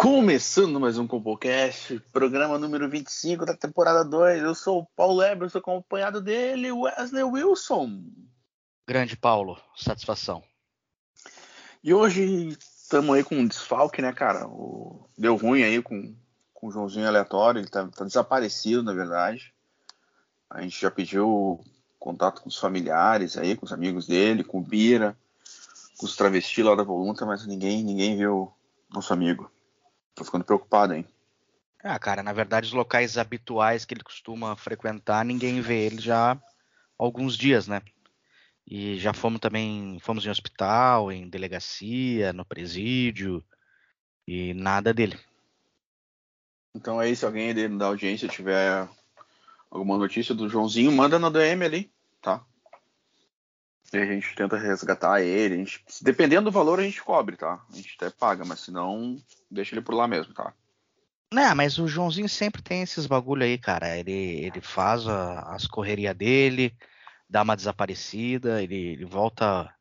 Começando mais um Compocast, programa número 25 da temporada 2. Eu sou o Paulo Eber, sou acompanhado dele, Wesley Wilson. Grande Paulo, satisfação. E hoje estamos aí com um desfalque, né, cara? O... Deu ruim aí com, com o Joãozinho aleatório, ele tá, tá desaparecido, na verdade. A gente já pediu contato com os familiares aí, com os amigos dele, com o Bira, com os travestis lá da Volunta, mas ninguém, ninguém viu nosso amigo. Tô ficando preocupado, hein? Ah, cara, na verdade, os locais habituais que ele costuma frequentar, ninguém vê ele já há alguns dias, né? E já fomos também, fomos em hospital, em delegacia, no presídio, e nada dele. Então aí, se alguém da audiência tiver alguma notícia do Joãozinho, manda na DM ali, tá? E a gente tenta resgatar ele. Gente, dependendo do valor, a gente cobre, tá? A gente até paga, mas se não, deixa ele por lá mesmo, tá? Não, mas o Joãozinho sempre tem esses bagulho aí, cara. Ele, ele faz a, as correrias dele, dá uma desaparecida, ele, ele, volta.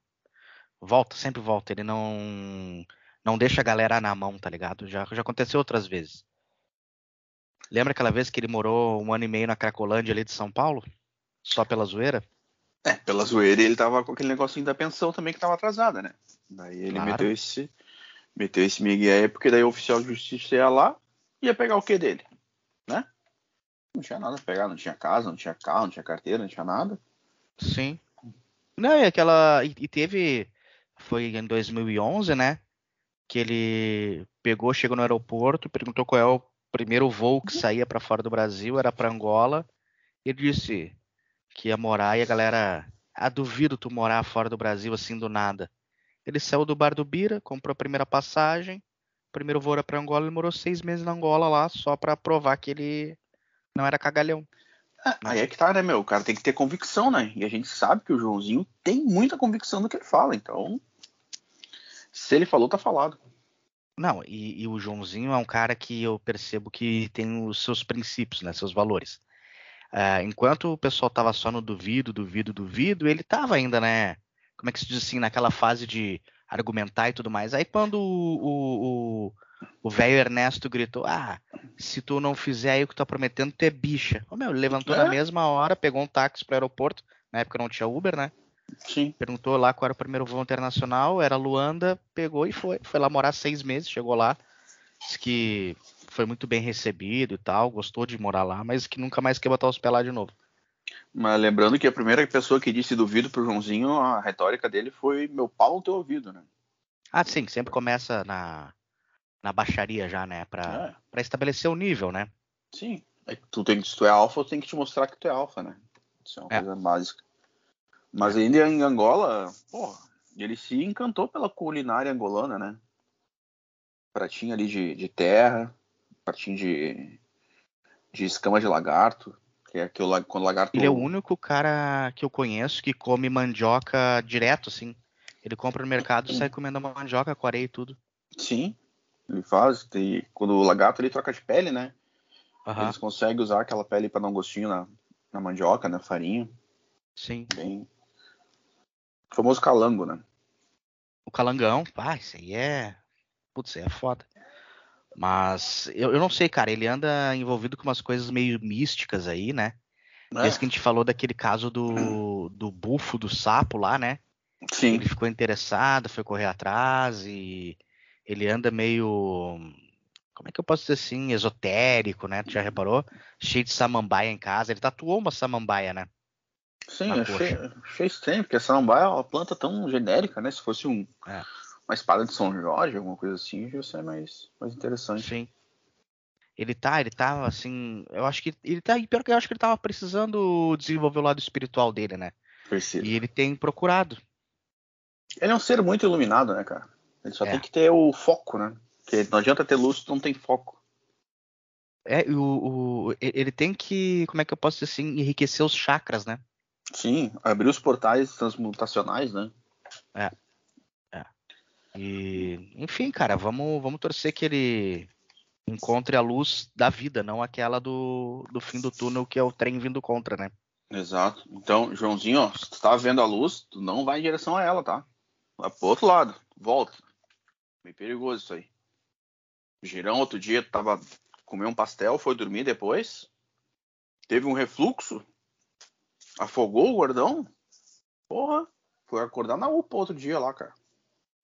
Volta, sempre volta. Ele não. Não deixa a galera na mão, tá ligado? Já, já aconteceu outras vezes. Lembra aquela vez que ele morou um ano e meio na Cracolândia ali de São Paulo? Só pela zoeira? É, pela zoeira ele tava com aquele negocinho da pensão também que tava atrasada, né? Daí ele claro. meteu esse. Meteu esse migué aí, porque daí o oficial de justiça ia lá ia pegar o que dele? Né? Não tinha nada a pegar, não tinha casa, não tinha carro, não tinha carteira, não tinha nada. Sim. Não, e aquela. E, e teve. Foi em 2011, né? Que ele pegou, chegou no aeroporto, perguntou qual é o primeiro voo que saía para fora do Brasil, era para Angola. E ele disse que ia morar e a galera. Ah, duvido tu morar fora do Brasil assim do nada. Ele saiu do bar do Bira, comprou a primeira passagem, primeiro voo era para Angola, ele morou seis meses na Angola lá, só para provar que ele não era cagalhão. É, aí é que tá, né, meu? O cara tem que ter convicção, né? E a gente sabe que o Joãozinho tem muita convicção do que ele fala, então. Se ele falou, tá falado. Não, e, e o Joãozinho é um cara que eu percebo que tem os seus princípios, né? Seus valores. Uh, enquanto o pessoal tava só no duvido, duvido, duvido, ele tava ainda, né? Como é que se diz assim, naquela fase de argumentar e tudo mais. Aí quando o o velho Ernesto gritou: Ah, se tu não fizer aí o que tu tá prometendo, tu é bicha. Ô, meu, ele levantou é? na mesma hora, pegou um táxi pro aeroporto. Na época não tinha Uber, né? Sim. Perguntou lá qual era o primeiro voo internacional, era Luanda, pegou e foi. Foi lá morar seis meses, chegou lá. Disse que foi muito bem recebido e tal, gostou de morar lá, mas que nunca mais quer botar os pés lá de novo. Mas lembrando que a primeira pessoa que disse duvido pro Joãozinho, a retórica dele foi meu pau no teu ouvido, né? Ah, sim, sempre começa na, na baixaria já, né? Pra, é. Pra estabelecer o nível, né? Sim. É tu tem, se tu é alfa, tu tem que te mostrar que tu é alfa, né? Isso é uma é. coisa básica. Mas ainda em Angola, pô, ele se encantou pela culinária angolana, né? Pratinho ali de, de terra, pratinho de, de escama de lagarto. Que é que o, quando o lagarto. Ele é o único cara que eu conheço que come mandioca direto, assim. Ele compra no mercado e sai comendo mandioca com areia e tudo. Sim, ele faz. Tem, quando o lagarto ele troca de pele, né? Uhum. Eles conseguem usar aquela pele para dar um gostinho na, na mandioca, na farinha. Sim. Bem. O famoso calango, né? O calangão, pá, isso aí é. Putz, isso aí é foda. Mas eu, eu não sei, cara, ele anda envolvido com umas coisas meio místicas aí, né? É. Desde que a gente falou daquele caso do, do bufo do sapo lá, né? Sim. Ele ficou interessado, foi correr atrás e ele anda meio. Como é que eu posso dizer assim? Esotérico, né? Tu já reparou? Cheio de samambaia em casa. Ele tatuou uma samambaia, né? Sim, achei, achei estranho, porque a samambaia é uma planta tão genérica, né? Se fosse um, é. Uma espada de São Jorge, alguma coisa assim, já seria mais, mais interessante. Sim. Ele tá, ele tá assim. Eu acho que. Ele tá. Pior que eu acho que ele tava precisando desenvolver o lado espiritual dele, né? Percebo. E ele tem procurado. Ele é um ser muito iluminado, né, cara? Ele só é. tem que ter o foco, né? Porque não adianta ter luz se não tem foco. É, o, o, ele tem que, como é que eu posso dizer assim, enriquecer os chakras, né? Sim, abrir os portais transmutacionais, né? É. é. E, enfim, cara, vamos, vamos torcer que ele encontre a luz da vida, não aquela do, do fim do túnel que é o trem vindo contra, né? Exato. Então, Joãozinho, ó, se tu tá vendo a luz, tu não vai em direção a ela, tá? Vai pro outro lado, volta. Bem perigoso isso aí. Girão, outro dia, tava comeu um pastel, foi dormir depois. Teve um refluxo. Afogou o gordão. Porra, foi acordar na UPA outro dia lá, cara.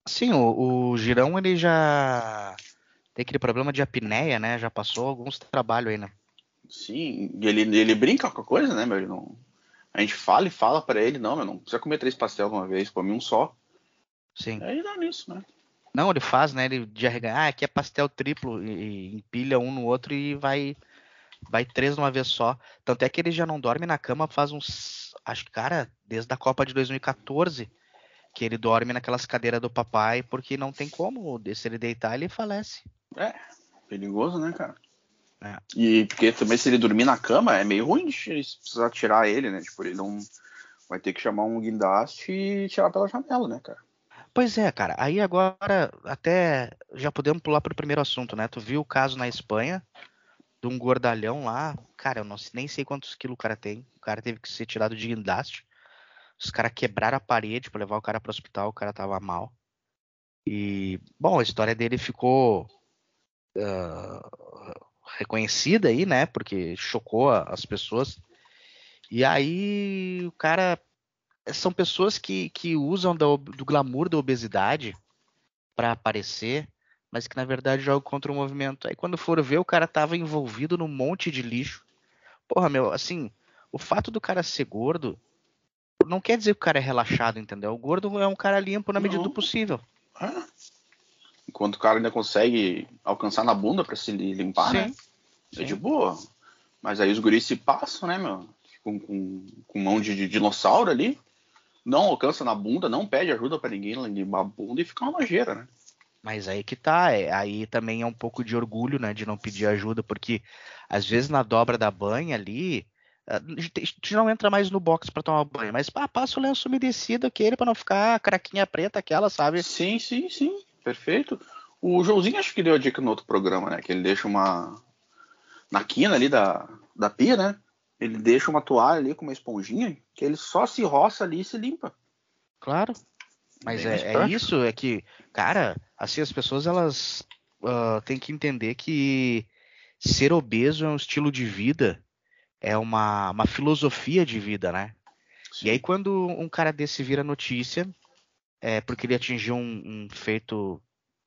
Sim, o, o Girão ele já tem aquele problema de apneia, né? Já passou alguns trabalhos aí, né? Sim, ele, ele brinca com a coisa, né, meu? Ele não... A gente fala e fala para ele, não, meu, não precisa comer três pastéis de uma vez, come um só. Sim. Aí dá nisso, né? Não, ele faz, né? Ele de arregar, ah, aqui é pastel triplo e, e empilha um no outro e vai vai três de uma vez só. Tanto é que ele já não dorme na cama faz uns, acho que cara, desde a Copa de 2014 que ele dorme naquelas cadeiras do papai porque não tem como, se ele deitar ele falece. É, perigoso, né, cara? É. E porque também se ele dormir na cama é meio ruim de precisar tirar ele, né? Tipo, ele não vai ter que chamar um guindaste e tirar pela janela, né, cara? Pois é, cara. Aí agora até já podemos pular para o primeiro assunto, né? Tu viu o caso na Espanha de um gordalhão lá. Cara, eu não, nem sei quantos quilos o cara tem. O cara teve que ser tirado de guindaste. Os caras quebraram a parede para levar o cara para o hospital. O cara tava mal. E, bom, a história dele ficou uh, reconhecida aí, né? Porque chocou as pessoas. E aí o cara são pessoas que, que usam do, do glamour da obesidade para aparecer, mas que na verdade jogam contra o movimento. Aí quando for ver, o cara tava envolvido num monte de lixo. Porra, meu, assim, o fato do cara ser gordo não quer dizer que o cara é relaxado, entendeu? O gordo é um cara limpo na medida não. do possível. É. Enquanto o cara ainda consegue alcançar na bunda para se limpar, Sim. né? É de boa. Mas aí os guris se passam, né, meu? Com, com, com mão de, de dinossauro ali não alcança na bunda, não pede ajuda para ninguém limpar a bunda e fica uma nojeira, né? Mas aí que tá, é, aí também é um pouco de orgulho, né, de não pedir ajuda, porque às vezes na dobra da banha ali, a gente não entra mais no box para tomar banho, mas ah, passa o lenço umedecido aquele para não ficar craquinha preta aquela, sabe? Sim, sim, sim, perfeito. O Joãozinho acho que deu a dica no outro programa, né, que ele deixa uma na quina ali da, da pia, né? Ele deixa uma toalha ali com uma esponjinha que ele só se roça ali e se limpa. Claro. Mas é, é, isso, é que, cara, assim, as pessoas elas uh, têm que entender que ser obeso é um estilo de vida, é uma, uma filosofia de vida, né? Sim. E aí quando um cara desse vira notícia, é porque ele atingiu um, um feito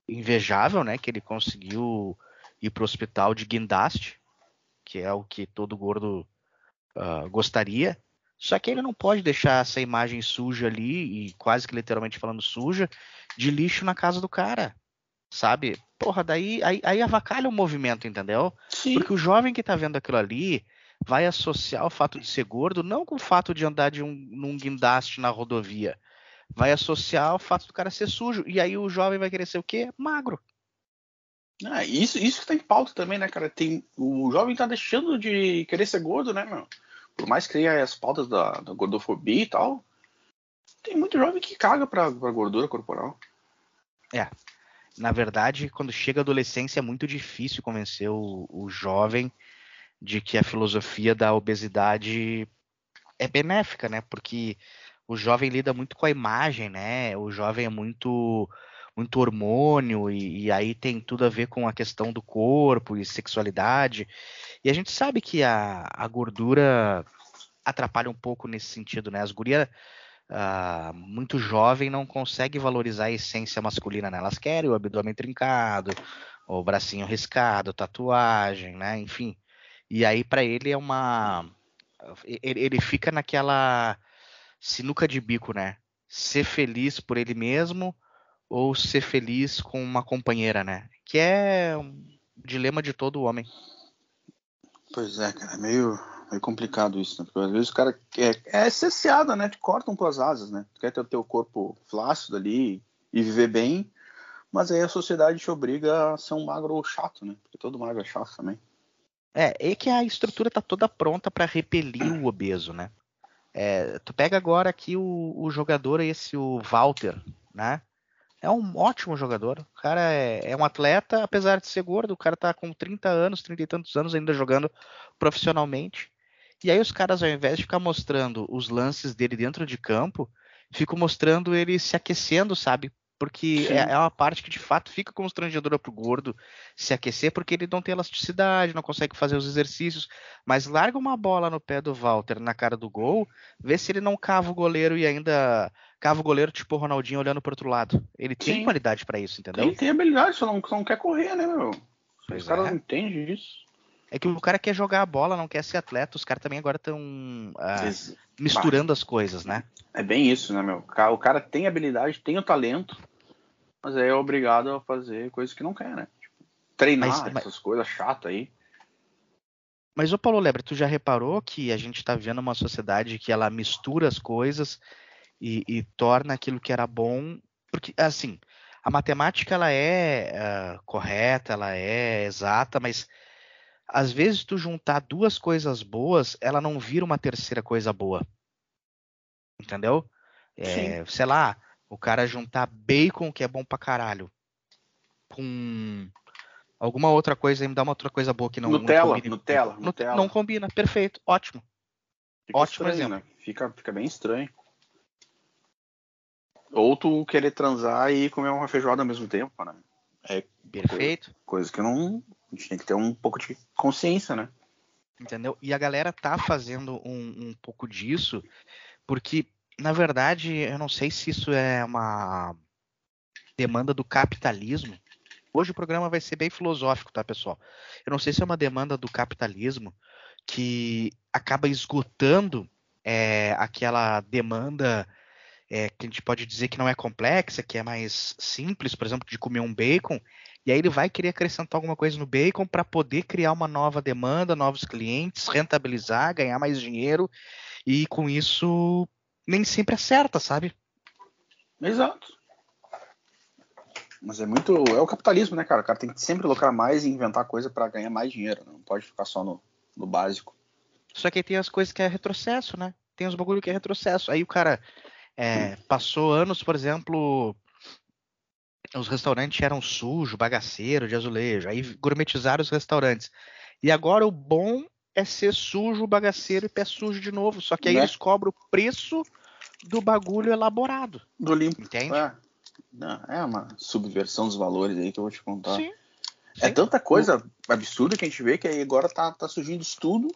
invejável, né? Que ele conseguiu ir pro hospital de guindaste, que é o que todo gordo uh, gostaria. Só que ele não pode deixar essa imagem suja ali, e quase que literalmente falando suja, de lixo na casa do cara. Sabe? Porra, daí aí, aí avacalha o movimento, entendeu? Sim. Porque o jovem que tá vendo aquilo ali vai associar o fato de ser gordo não com o fato de andar de um, num guindaste na rodovia. Vai associar o fato do cara ser sujo. E aí o jovem vai querer ser o quê? Magro. Ah, isso, isso que tá em pauta também, né, cara? Tem, o jovem tá deixando de querer ser gordo, né, meu? Por mais que tenha as pautas da, da gordofobia e tal, tem muito jovem que caga pra, pra gordura corporal. É. Na verdade, quando chega a adolescência, é muito difícil convencer o, o jovem de que a filosofia da obesidade é benéfica, né? Porque o jovem lida muito com a imagem, né? O jovem é muito muito hormônio e, e, aí tem tudo a ver com a questão do corpo e sexualidade. E a gente sabe que a, a gordura atrapalha um pouco nesse sentido, né? As gurias uh, muito jovem não conseguem valorizar a essência masculina, né? Elas querem o abdômen trincado, o bracinho riscado, tatuagem, né? Enfim. E aí para ele é uma ele, fica naquela sinuca de bico, né? Ser feliz por ele mesmo ou ser feliz com uma companheira, né? Que é um dilema de todo homem. Pois é, cara, é meio, meio complicado isso, né? Porque às vezes o cara quer, é essenciado, né? Te cortam tuas asas, né? Tu quer ter o teu corpo flácido ali e viver bem, mas aí a sociedade te obriga a ser um magro chato, né? Porque todo magro é chato também. É, é que a estrutura tá toda pronta para repelir o obeso, né? É, tu pega agora aqui o, o, jogador, esse o Walter, né? É um ótimo jogador. O cara é, é, um atleta, apesar de ser gordo, o cara tá com 30 anos, 30 e tantos anos ainda jogando profissionalmente. E aí os caras, ao invés de ficar mostrando os lances dele dentro de campo, ficam mostrando ele se aquecendo, sabe? Porque é, é, uma parte que de fato fica constrangedora pro gordo se aquecer, porque ele não tem elasticidade, não consegue fazer os exercícios. Mas larga uma bola no pé do Walter na cara do gol, vê se ele não cava o goleiro e ainda cava o goleiro tipo o Ronaldinho olhando pro outro lado. Ele tem Sim. qualidade para isso, entendeu? Ele tem habilidade, só não, só não quer correr, né, meu? Pois os caras é. não entendem isso. É que o cara quer jogar a bola, não quer ser atleta. Os caras também agora estão ah, misturando as coisas, né? É bem isso, né, meu? O cara tem habilidade, tem o talento, mas aí é obrigado a fazer coisas que não quer, né? Tipo, treinar mas, essas mas... coisas chatas aí. Mas, ô Paulo Lebre, tu já reparou que a gente está vivendo uma sociedade que ela mistura as coisas e, e, torna aquilo que era bom. Porque, assim, a matemática ela é uh, correta, ela é exata, mas às vezes tu juntar duas coisas boas, ela não vira uma terceira coisa boa. Entendeu? É, sei lá, o cara juntar bacon, que é bom pra caralho, com alguma outra coisa e me dá uma outra coisa boa que não Nutella, não Nutella, não, Nutella. Não combina, perfeito, ótimo. Fica ótimo estranho, exemplo. Né? Fica, fica bem estranho. Ou tu querer transar e comer uma feijoada ao mesmo tempo, né? É perfeito. Coisa, coisa que não. A gente tem que ter um pouco de consciência, né? Entendeu? E a galera tá fazendo um, um pouco disso, porque na verdade, eu não sei se isso é uma demanda do capitalismo. Hoje o programa vai ser bem filosófico, tá, pessoal? Eu não sei se é uma demanda do capitalismo que acaba esgotando é, aquela demanda é, que a gente pode dizer que não é complexa, que é mais simples, por exemplo, de comer um bacon, e aí ele vai querer acrescentar alguma coisa no bacon para poder criar uma nova demanda, novos clientes, rentabilizar, ganhar mais dinheiro e com isso nem sempre acerta, sabe? Exato. Mas é muito. É o capitalismo, né, cara? O cara tem que sempre lucrar mais e inventar coisa para ganhar mais dinheiro. Não pode ficar só no, no básico. Só que tem as coisas que é retrocesso, né? Tem os bagulho que é retrocesso. Aí o cara é, passou anos, por exemplo, os restaurantes eram sujos, bagaceiro, de azulejo. Aí gourmetizaram os restaurantes. E agora o bom é ser sujo, bagaceiro e pé sujo de novo. Só que aí né? eles cobram o preço do bagulho elaborado. Do limpo. Entende? É, é uma subversão dos valores aí que eu vou te contar. Sim. É Sim. tanta coisa absurda que a gente vê que aí agora tá, tá surgindo estudo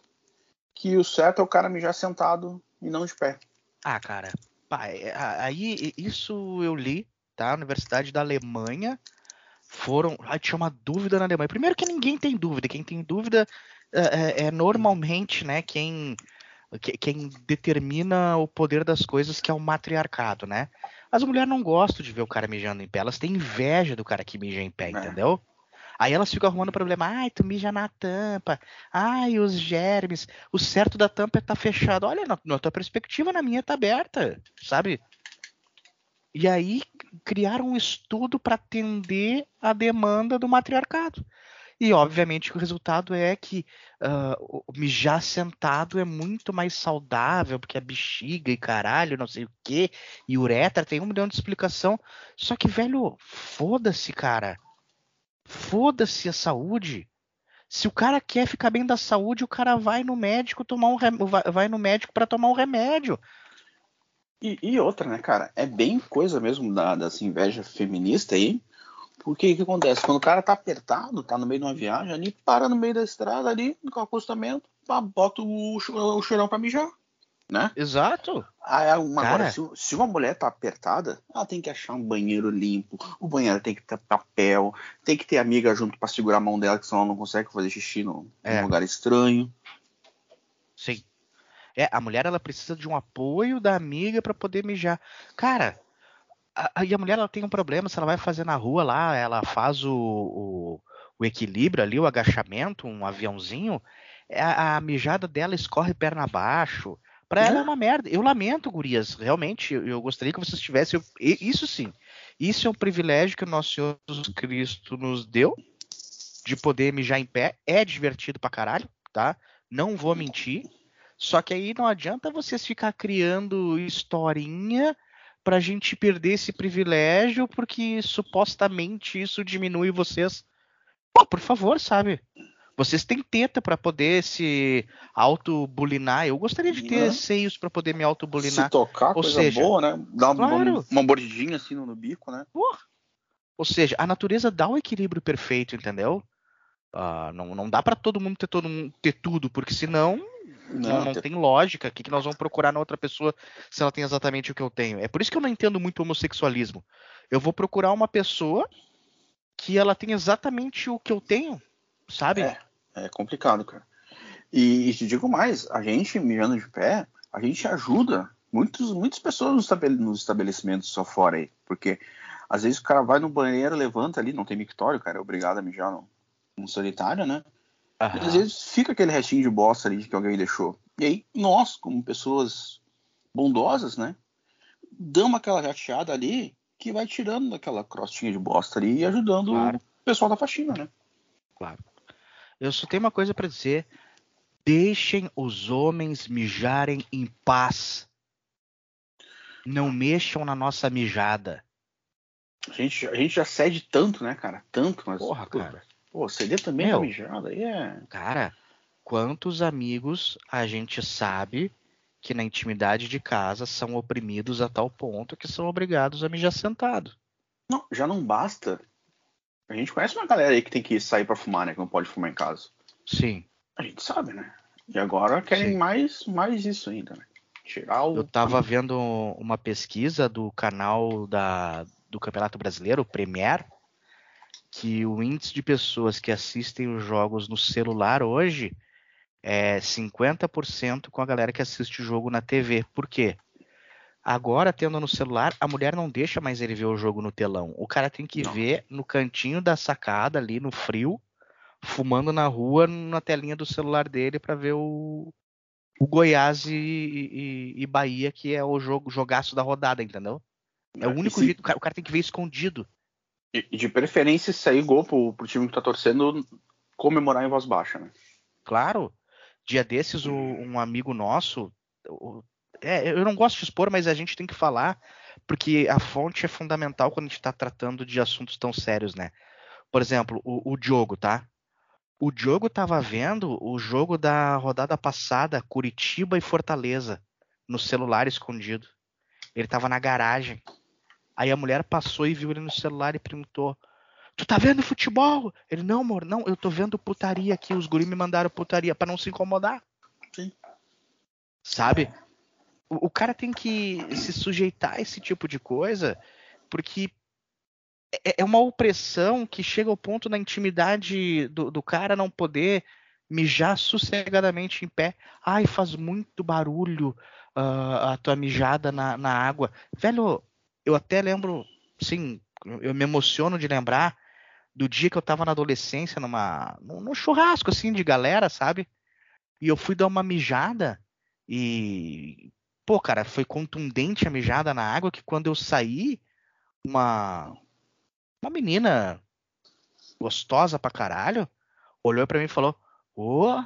que o certo é o cara mijar sentado e não de pé. Ah, cara. É, aí isso eu li, tá? Universidade da Alemanha. Foram. Ah, tinha uma dúvida na Alemanha. Primeiro que ninguém tem dúvida. Quem tem dúvida é, é, é normalmente, né? Quem quem determina o poder das coisas, que é o matriarcado, né? As mulheres não gostam de ver o cara mijando em pé, elas têm inveja do cara que mija em pé, é. entendeu? Aí elas ficam arrumando problema. Ai, tu mija na tampa. Ai, os germes. O certo da tampa é tá fechado. Olha, na, na tua perspectiva, na minha tá aberta, sabe? E aí criaram um estudo para atender a demanda do matriarcado. E obviamente o resultado é que uh, mijar sentado é muito mais saudável, porque a bexiga e caralho, não sei o que, e uretra tem um milhão de explicação. Só que, velho, foda-se, cara. Foda-se a saúde. Se o cara quer ficar bem da saúde, o cara vai no médico tomar um rem... vai no médico para tomar um remédio. E, e, outra, né, cara? É bem coisa mesmo da, dessa inveja feminista aí. Porque o que acontece? Quando o cara tá apertado, tá no meio de uma viagem, ali para no meio da estrada, ali, com acostamento, pá, bota o, o cheirão pra mijar. Né? Exato. Aí, uma, agora, se, se, uma mulher tá apertada, ela tem que achar um banheiro limpo, o banheiro tem que ter papel, tem que ter amiga junto para segurar a mão dela, que senão ela não consegue fazer xixi no, é. num lugar estranho. Sim. É, a mulher ela precisa de um apoio da amiga para poder mijar. Cara, a, e a mulher ela tem um problema, se ela vai fazer na rua lá, ela faz o, o, o equilíbrio ali, o agachamento, um aviãozinho, é, a, a mijada dela escorre perna abaixo. Pra ela é uma merda. Eu lamento, gurias. Realmente, eu gostaria que vocês tivessem. Isso sim. Isso é um privilégio que o nosso Senhor Jesus Cristo nos deu. de poder mijar em pé. É divertido pra caralho, tá? Não vou mentir. Só que aí não adianta vocês ficar criando historinha pra gente perder esse privilégio, porque supostamente isso diminui vocês. Pô, por favor, sabe? Vocês têm teta para poder se autobulinar. Eu gostaria de ter Uhum. seios para poder me Se autobulinar. tocar, Ou coisa seja, boa, né? Dá uma, claro. uma mordidinha assim no, no bico, né? Porra. Ou seja, a natureza dá o equilíbrio perfeito, entendeu? Ah, não, não dá para todo mundo ter todo mundo ter tudo, porque senão não, não te- tem lógica. O que, que nós vamos procurar na outra pessoa se ela tem exatamente o que eu tenho? É por isso que eu não entendo muito homossexualismo. Eu vou procurar uma pessoa que ela tem exatamente o que eu tenho, sabe? É, é complicado, cara. E, e te digo mais, a gente mijando de pé, a gente ajuda muitos, muitas pessoas nos, estabele- nos estabelecimentos só fora aí. Porque às vezes o cara vai no banheiro, levanta ali, não tem mictório, cara, é obrigado a mijar no sanitário, né? E Aham. às vezes fica aquele restinho de bosta ali que alguém deixou. E aí, nós, como pessoas bondosas, né? Damos aquela jateada ali que vai tirando aquela crostinha de bosta ali e ajudando Claro. o pessoal da faxina, né? Claro. Eu só tenho uma coisa pra dizer. Deixem os homens mijarem em paz. Não mexam na nossa mijada. A gente, a gente já cede tanto, né, cara? Tanto, mas. Porra, cara. Pô, ceder também Meu. na mijada aí é. Cara, quantos amigos a gente sabe que na intimidade de casa são oprimidos a tal ponto que são obrigados a mijar sentado? Não, já não basta. A gente conhece uma galera aí que tem que sair pra fumar, né? Que não pode fumar em casa. Sim. A gente sabe, né? E agora querem Sim. mais, mais isso ainda, né? Tirar o. Eu tava vendo uma pesquisa do canal da, do Campeonato Brasileiro, o Premier, que o índice de pessoas que assistem os jogos no celular hoje é 50% com a galera que assiste o jogo na TV. Por quê? Agora, tendo no celular, a mulher não deixa mais ele ver o jogo no telão. O cara tem que Não. ver no cantinho da sacada, ali no frio, fumando na rua, na telinha do celular dele para ver o, o Goiás e, e- e Bahia, que é o jogo jogaço da rodada, entendeu? É o E único jeito, o cara, o cara tem que ver escondido. E de preferência sair gol pro, pro time que tá torcendo comemorar em voz baixa, né? Claro. Dia desses, o- um amigo nosso. o- é, eu não gosto de expor, mas a gente tem que falar, porque a fonte é fundamental quando a gente está tratando de assuntos tão sérios, né? Por exemplo, o, o Diogo, tá? O Diogo tava vendo o jogo da rodada passada, Curitiba e Fortaleza, no celular escondido. Ele tava na garagem. Aí a mulher passou e viu ele no celular e perguntou: Tu tá vendo futebol? Ele, não, amor, não, eu tô vendo putaria aqui. Os guri me mandaram putaria pra não se incomodar. Sim. Sabe? O, o cara tem que se sujeitar a esse tipo de coisa, porque é, é uma opressão que chega ao ponto na intimidade do, do cara não poder mijar sossegadamente em pé. Ai, faz muito barulho ah, a tua mijada na, na água. Velho, eu até lembro, sim, eu me emociono de lembrar do dia que eu tava na adolescência, numa, num, churrasco, assim, de galera, sabe? E eu fui dar uma mijada e. Pô, cara, foi contundente a mijada na água que quando eu saí, uma. Uma menina gostosa pra caralho olhou pra mim e falou: Ô,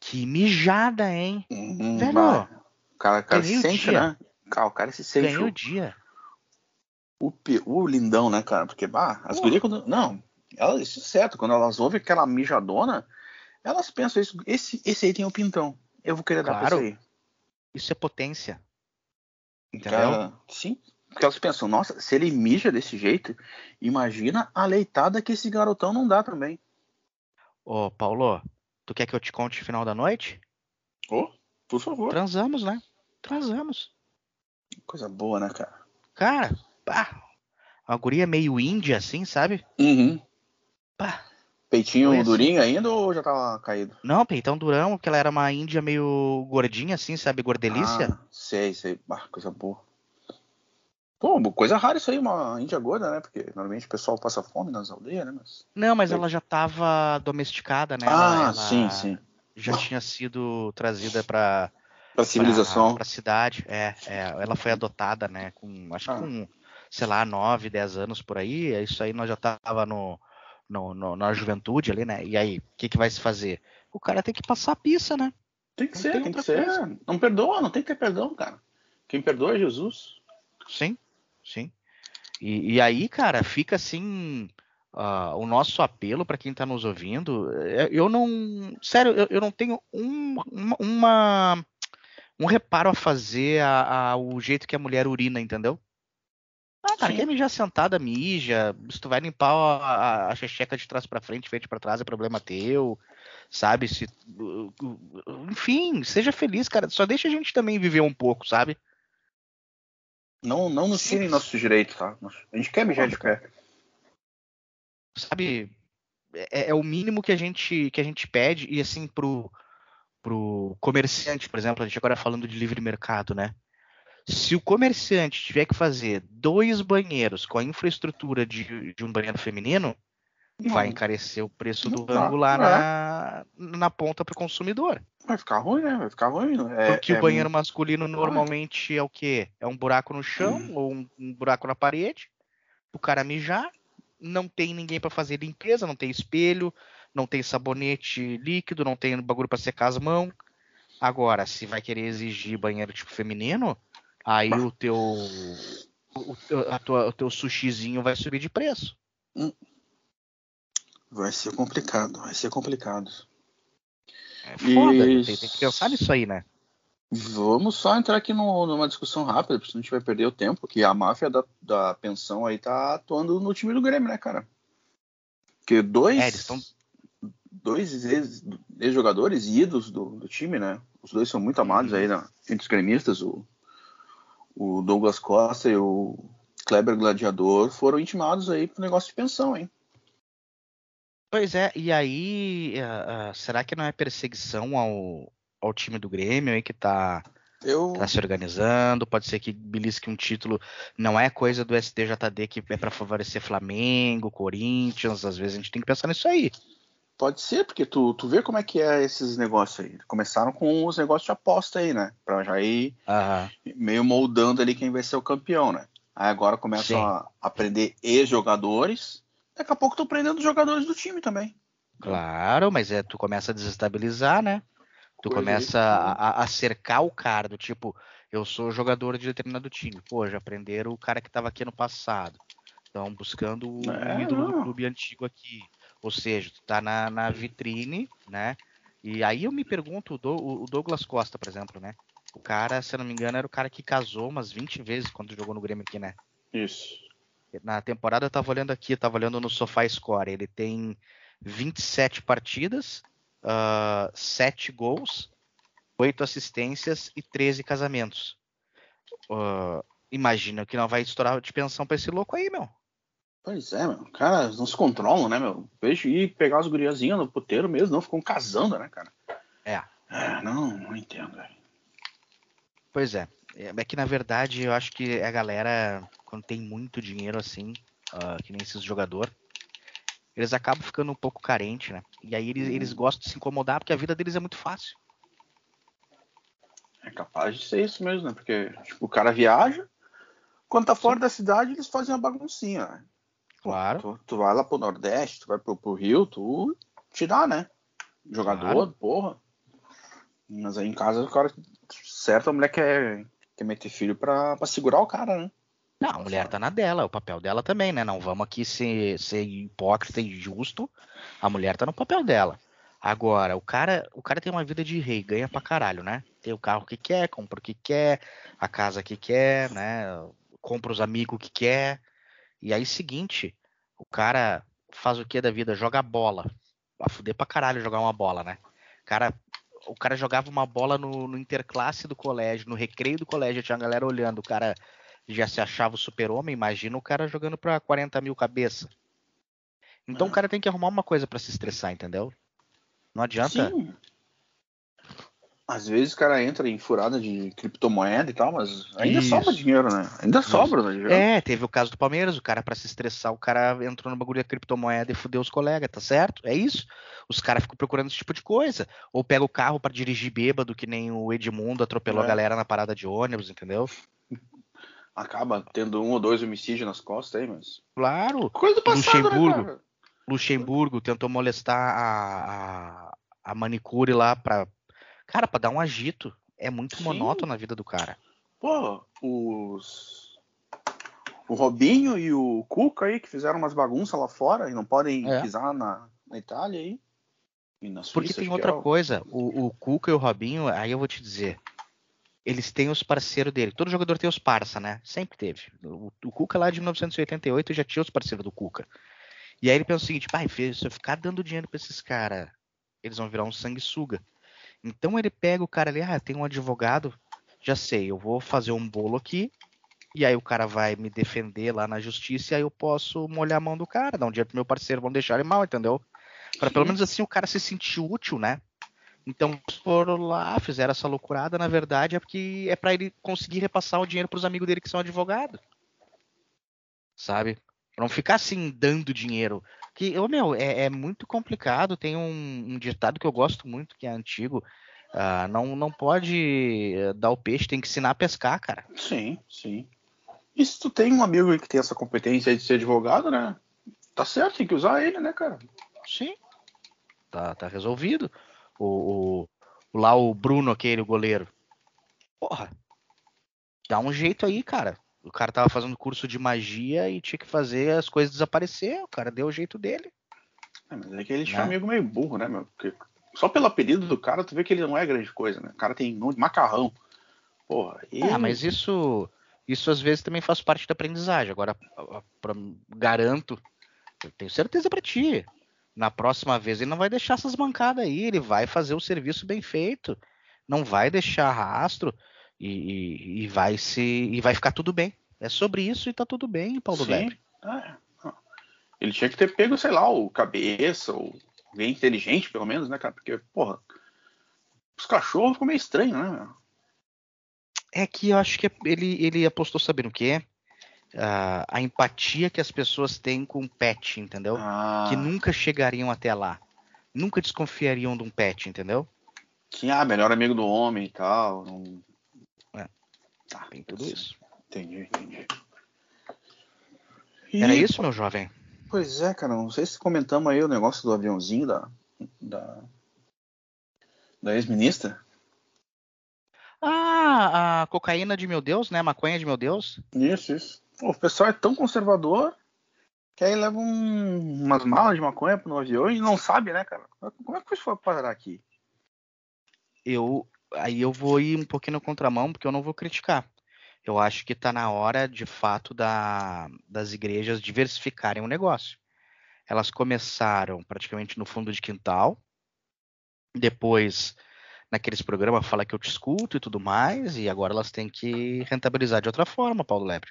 que mijada, hein? Uhum, Velho, bah, o cara, o cara se sente, dia. né? Cara, o cara se sente Ganhei o o, dia. O, o lindão, né, cara? Porque, bah, as gurias quando. Não, elas, isso é certo. Quando elas ouvem aquela mijadona, elas pensam isso. Esse, esse aí tem o pintão. Eu vou querer dar pra Claro. esse aí. Isso é potência. Entendeu? Cara, sim. Porque elas pensam, nossa, se ele mija desse jeito, imagina a leitada que esse garotão não dá também. Ô, Paulo, tu quer que eu te conte o final da noite? Oh, por favor. Transamos, né? Transamos. Coisa boa, né, cara? Cara, pá. Uma guria meio índia, assim, sabe? Uhum. Pá. Peitinho assim. durinho ainda ou já tava caído? Não, peitão durão, porque ela era uma índia meio gordinha, assim, sabe? Gordelícia. Ah, sei, sei. Ah, coisa boa. Pô, coisa rara isso aí, uma índia gorda, né? Porque normalmente o pessoal passa fome nas aldeias, né? Mas... Não, mas Sei. ela já tava domesticada, né? ah, ela, ela sim, sim. Já tinha sido trazida pra, Pra civilização. pra, pra cidade. É, é, ela foi adotada, né? Com, acho Ah. que com, sei lá, 9, 10 anos por aí. Isso aí nós já tava no, no, no, na juventude ali, né? E aí, o que, que vai se fazer? O cara tem que passar a pista, né? Tem que Não ser, tem tem que ser. coisa. Não perdoa, não tem que ter perdão, cara. Quem perdoa é Jesus. Sim, sim. E, e aí, cara, fica assim ah, o nosso apelo para quem tá nos ouvindo. é, Eu não, sério, eu, eu não tenho um, uma, uma- um reparo a fazer a, a- o jeito que a mulher urina, entendeu? Ah, cara, Sim. quer mijar sentada, mija. Se tu vai limpar a, a, a checheca de trás pra frente, frente pra trás, é problema teu. Sabe? Se, uh, uh, enfim, seja feliz, cara. Só deixa a gente também viver um pouco, sabe? Não, não nos tirem nossos direitos, tá? A gente quer mijar de pé. sabe, é, é o mínimo que a gente que a gente pede e assim pro pro comerciante, por exemplo, a gente agora falando de livre mercado, né? Se o comerciante tiver que fazer dois banheiros com a infraestrutura de, de um banheiro feminino, vai Não, encarecer o preço do rango lá é. na, na ponta para o consumidor. Vai ficar ruim, né? Vai ficar ruim. É, Porque é o banheiro masculino normalmente é o quê? É um buraco no chão Hum. ou um, um buraco na parede. O cara mijar, não tem ninguém para fazer limpeza, não tem espelho, não tem sabonete líquido, não tem bagulho para secar as mãos. Agora, se vai querer exigir banheiro tipo feminino, aí o teu o, a tua- o teu sushizinho vai subir de preço. Vai ser complicado, vai ser complicado. É foda, E- tem, tem que pensar nisso aí, né? Vamos só entrar aqui no- numa discussão rápida, porque senão a gente vai perder o tempo, que a máfia da, da pensão aí tá atuando no time do Grêmio, né, cara? Porque dois, É, eles tão- dois ex- ex-jogadores ídolos do, do time, né? Os dois são muito amados aí na- entre os gremistas, o, o Douglas Costa e o Kleber Gladiador foram intimados aí pro negócio de pensão, hein? Pois é, e aí, ah, ah, será que não é perseguição ao, ao time do Grêmio aí que tá, Eu, tá se organizando? Pode ser que belisque um título, não é coisa do STJD que é pra favorecer Flamengo, Corinthians, às vezes a gente tem que pensar nisso aí. Pode ser, porque tu, tu vê como é que é esses negócios aí. Começaram com os negócios de aposta aí, né? Pra já ir Aham. meio moldando ali quem vai ser o campeão, né? Aí agora começam Sim. a, a prender ex-jogadores. Daqui a pouco estão prendendo os jogadores do time também. Claro, mas é, tu começa a desestabilizar, né? Tu Pois é, começa a, a- cercar o cara, do tipo, eu sou jogador de determinado time. Pô, já prenderam o cara que tava aqui no passado. Estão buscando o É, ídolo do não. clube antigo aqui. Ou seja, tu tá na, na vitrine, né? E aí eu me pergunto, o, Dou- o Douglas Costa, por exemplo, né? O cara, se eu não me engano, era o cara que casou umas 20 vezes quando jogou no Grêmio aqui, né? Isso. Na temporada eu tava olhando aqui, eu tava olhando no Sofá Score. Ele tem 27 partidas, 7 gols, 8 assistências e 13 casamentos. Ah, imagina que não vai estourar de pensão pra esse louco aí, meu. Pois é, meu. Cara, não se controlam, né, meu? Vejo ir pegar as guriazinhas no puteiro mesmo, não ficam casando, né, cara? É. É, não, não entendo, velho. Pois é. É é que na verdade eu acho que a galera, quando tem muito dinheiro assim, ah, que nem esses jogador, eles acabam ficando um pouco carentes, né? E aí eles, eles gostam de se incomodar porque a vida deles é muito fácil. É capaz de ser isso mesmo, né? Porque, tipo, o cara viaja, quando tá fora da cidade, eles fazem uma baguncinha, né? Claro. Tu, tu vai lá pro Nordeste, tu vai pro, pro Rio, tu te dá, né? Jogador, Claro. porra. Mas aí em casa o cara. Certo, a mulher quer, quer meter filho pra, pra segurar o cara, né? Não, a mulher tá na dela, é o papel dela também, né? Não vamos aqui ser, ser hipócrita e justo. A mulher tá no papel dela. Agora, o cara, o cara tem uma vida de rei, ganha pra caralho, né? Tem o carro que quer, compra o que quer, a casa que quer, né? Compra os amigos que quer. E aí, seguinte, o cara faz o que da vida? Joga bola. A fuder pra caralho jogar uma bola, né? Cara, o cara jogava uma bola no, no interclasse do colégio, no recreio do colégio, tinha a galera olhando, o cara já se achava o super-homem, imagina o cara jogando pra 40 mil cabeça. Então É. o cara tem que arrumar uma coisa pra se estressar, entendeu? Não adianta. Sim. Às vezes o cara entra em furada de criptomoeda e tal, mas ainda Isso. sobra dinheiro, né? Ainda sobra, né? dinheiro. É, teve o caso do Palmeiras, o cara pra se estressar, o cara entrou no bagulho da criptomoeda e fudeu os colegas, tá certo? É isso. Os caras ficam procurando esse tipo de coisa. Ou pega o carro pra dirigir bêbado, que nem o Edmundo atropelou É. a galera na parada de ônibus, entendeu? Acaba tendo um ou dois homicídios nas costas aí, mas. Claro. Coisa do passado, Luxemburgo. né, cara? Luxemburgo tentou molestar a, a, a manicure lá pra. Cara, pra dar um agito. É muito Sim. monótono a vida do cara. Pô, os. O Robinho e o Cuca aí, que fizeram umas bagunças lá fora e não podem É. pisar na, na Itália aí. E na Suíça. Porque tem outra é coisa, o, o Cuca e o Robinho, aí eu vou te dizer, eles têm os parceiros dele. Todo jogador tem os parça, né? Sempre teve. O, o Cuca lá de 1988 já tinha os parceiros do Cuca. E aí ele pensa o seguinte, pai, se eu ficar dando dinheiro pra esses caras, eles vão virar um sanguessuga. Então ele pega o cara ali, ah, tem um advogado, já sei, eu vou fazer um bolo aqui, e aí o cara vai me defender lá na justiça, e aí eu posso molhar a mão do cara, dar um dinheiro pro meu parceiro, vão deixar ele mal, entendeu? Pra pelo menos assim o cara se sentir útil, né? Então, foram lá, fizeram essa loucurada, na verdade é porque é pra ele conseguir repassar o dinheiro pros amigos dele que são advogados. Sabe? Pra não ficar assim dando dinheiro. Que, ô, meu, é, é muito complicado. Tem um, um ditado que eu gosto muito, que é antigo. ah, não, não pode eh, dar o peixe, tem que ensinar a pescar, cara. Sim, sim. E se tu tem um amigo aí que tem essa competência de ser advogado, né? Tá certo, tem que usar ele, né, cara? Sim. Tá, tá resolvido. O, o- lá o Bruno, aquele, o goleiro. Porra. Dá um jeito aí, cara. O cara tava fazendo curso de magia e tinha que fazer as coisas desaparecer. O cara deu o jeito dele. É, mas é que ele tinha Né? um amigo meio burro, né, meu? Porque só pelo apelido do cara, tu vê que ele não é grande coisa, né? O cara tem nome de macarrão. Porra, e... Ah, mas isso, isso às vezes também faz parte da aprendizagem. Agora, pra- garanto, eu tenho certeza pra ti. Na próxima vez ele não vai deixar essas mancadas aí, ele vai fazer o serviço bem feito. Não vai deixar rastro e, e- e vai se e vai ficar tudo bem. É sobre isso e tá tudo bem, Paulo Sim. Lebre. Ah, é. Ele tinha que ter pego, sei lá, o cabeça, ou alguém inteligente, pelo menos, né, cara? Porque, porra, os cachorros ficam meio estranhos, né? É que eu acho que ele, ele apostou sabendo o quê? Ah, a empatia que as pessoas têm com o pet, entendeu? Ah, que nunca chegariam até lá. Nunca desconfiariam de um pet, entendeu? que, ah, melhor amigo do homem e tal. Não... É. Tá, Tem tudo isso. Entendi, entendi. Era E, isso, meu jovem? Pois é, cara, não sei se comentamos aí o negócio do aviãozinho da, da, da ex-ministra. Ah, a cocaína de meu Deus, né? A maconha de meu Deus. Isso, isso. Pô, o pessoal é tão conservador que aí leva um- umas malas de maconha no avião e não sabe, né, cara? Como é que foi parar aqui? Eu, aí eu vou ir um pouquinho na contramão, porque eu não vou criticar. Eu acho que tá na hora, de fato, da, das igrejas diversificarem o negócio. Elas começaram praticamente no fundo de quintal, depois naqueles programas fala que eu te escuto e tudo mais, e agora elas têm que rentabilizar de outra forma, Paulo Lebre.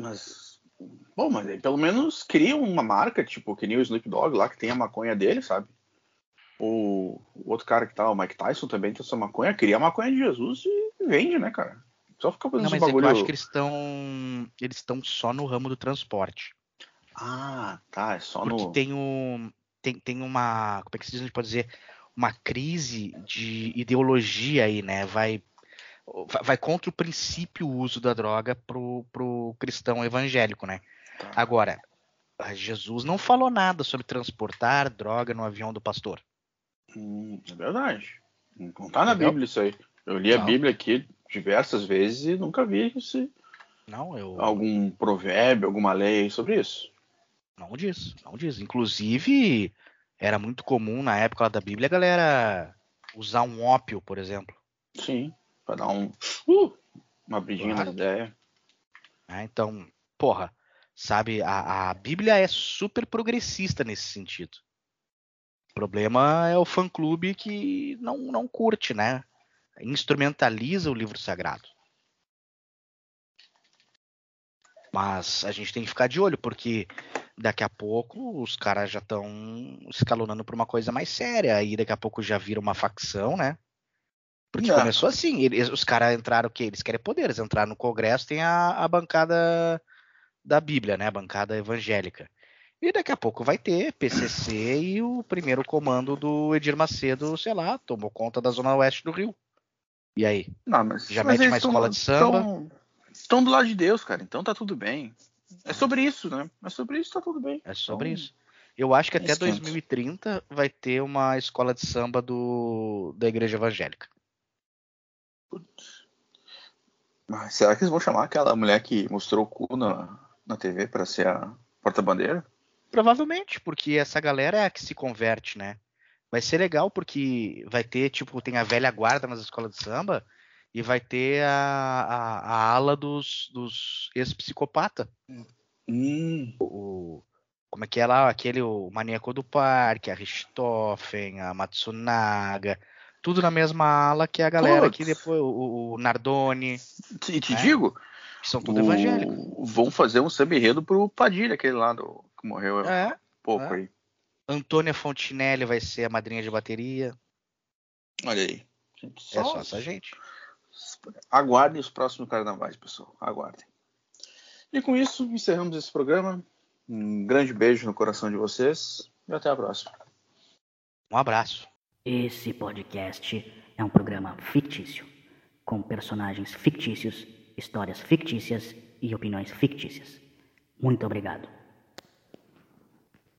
Mas, bom, mas aí pelo menos cria uma marca, tipo, que nem o Snoop Dogg lá, que tem a maconha dele, sabe? O, o outro cara que tá, o Mike Tyson também tem essa maconha, cria a maconha de Jesus e vende, né, cara? Só fica fazendo Não, mas é bagulho. eu acho que eles estão eles estão só no ramo do transporte. Ah, tá, é só Porque no. tem um tem, tem uma, como é que se diz, a gente pode dizer, uma crise de ideologia aí, né? Vai vai- vai contra o princípio o uso da droga pro, pro cristão evangélico, né? Tá. Agora, Jesus não falou nada sobre transportar droga no avião do pastor. Hum, é verdade. Não tá na Entendeu? Bíblia isso aí. Eu li a Não. Bíblia aqui diversas vezes e nunca vi esse, Não, eu algum provérbio, alguma lei sobre isso. não diz, não diz. Inclusive, era muito comum na época da Bíblia a galera usar um ópio, por exemplo. Sim, pra dar um. Uh, uma abridinha Claro. nas ideias. né? Então, porra, sabe, a, a Bíblia é super progressista nesse sentido. O problema é o fã-clube que não, não curte, né? Instrumentaliza o livro sagrado. Mas a gente tem que ficar de olho, porque daqui a pouco os caras já estão escalonando para uma coisa mais séria. Aí daqui a pouco já vira uma facção, né? Porque começou assim, eles- os caras entraram o quê? Eles querem poder, eles entraram no Congresso, tem a, a bancada da Bíblia, né? A bancada evangélica. E daqui a pouco vai ter PCC e o primeiro comando do Edir Macedo, sei lá, tomou conta da zona oeste do Rio. E aí? Não, mas, Já mas mete uma tão- escola de samba. tão- Estão do lado de Deus, cara, então tá tudo bem. é sobre isso, né? É sobre isso, tá tudo bem. É sobre Então, isso. Eu acho que até esquenta. 2030 vai ter uma escola de samba do, da igreja evangélica. Mas será que eles vão chamar aquela mulher que mostrou o cu na, na TV pra ser a porta-bandeira? Provavelmente, porque essa galera é a que se converte, né? Vai ser legal porque vai ter, tipo, tem a velha guarda nas escolas de samba e vai ter a, a, a ala dos, dos ex-psicopata. Hum, O, como é que é lá? Aquele, o Maníaco do Parque, a Richthofen, a Matsunaga. Tudo na mesma ala que a galera Putz. que depois, o, o Nardoni, e te É. digo, que são tudo o- evangélicos. vão fazer um samba enredo pro Padilha, aquele lá do, que morreu há É, pouco é. aí. Antônia Fontinelli vai ser a madrinha de bateria. Olha aí. Gente, É só essa gente. Aguardem os próximos carnavais, pessoal. Aguardem. E com isso, encerramos esse programa. Um grande beijo no coração de vocês e até a próxima. Um abraço. Esse podcast é um programa fictício, com personagens fictícios, histórias fictícias e opiniões fictícias. Muito obrigado.